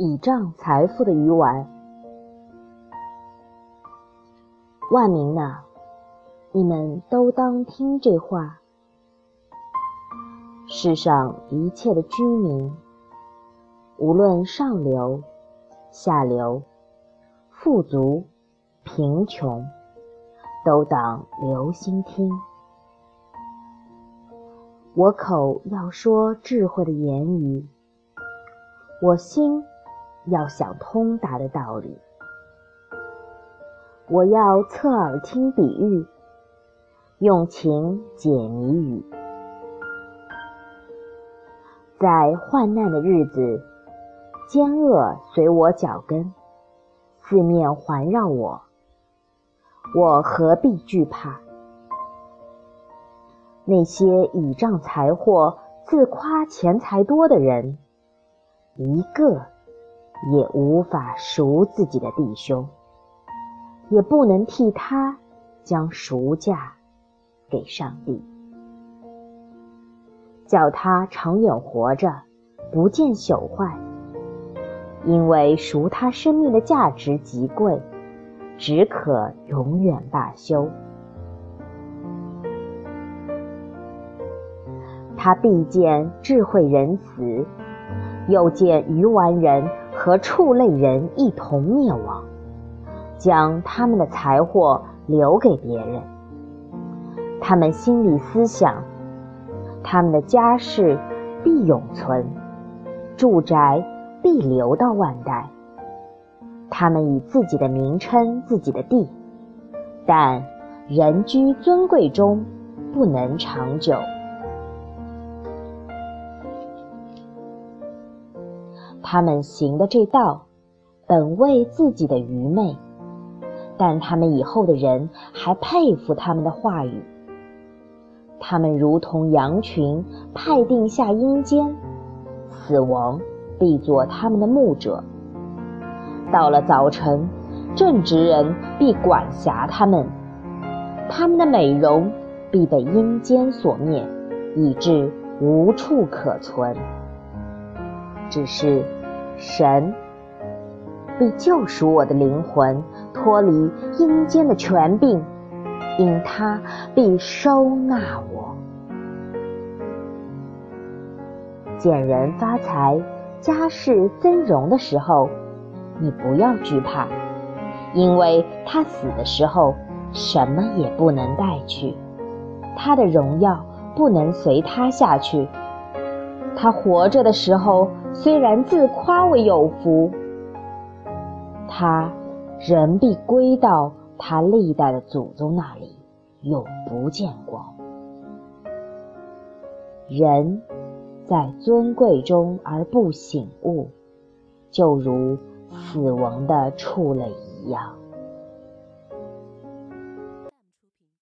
倚仗财富的鱼丸。万民呐，你们都当听这话。世上一切的居民，无论上流、下流、富足、贫穷，都当留心听。我口要说智慧的言语，我心要想通达的道理。我要侧耳听比喻，用情解谜语。在患难的日子，奸恶随我脚跟，四面环绕我，我何必惧怕？那些倚仗财货、自夸钱财多的人，一个也无法赎自己的弟兄。也不能替他将赎价给上帝，叫他长远活着，不见朽坏。因为赎他生命的价值极贵，只可永远罢休。他必见智慧仁慈，又见愚顽人和畜类人一同灭亡。将他们的财货留给别人，他们心里思想，他们的家世必永存，住宅必留到万代。他们以自己的名称自己的地，但人居尊贵中不能长久。他们行的这道，本为自己的愚昧。但他们以后的人还佩服他们的话语。他们如同羊群派定下阴间，死亡必做他们的牧者。到了早晨，正直人必管辖他们，他们的美容必被阴间所灭，以致无处可存。只是神必救赎我的灵魂。脱离阴间的权柄，因他必收纳我。见人发财、家世增荣的时候，你不要惧怕，因为他死的时候什么也不能带去，他的荣耀不能随他下去。他活着的时候虽然自夸为有福，他。人必归到他历代的祖宗那里，永不见光。人在尊贵中而不醒悟，就如死亡的畜类一样。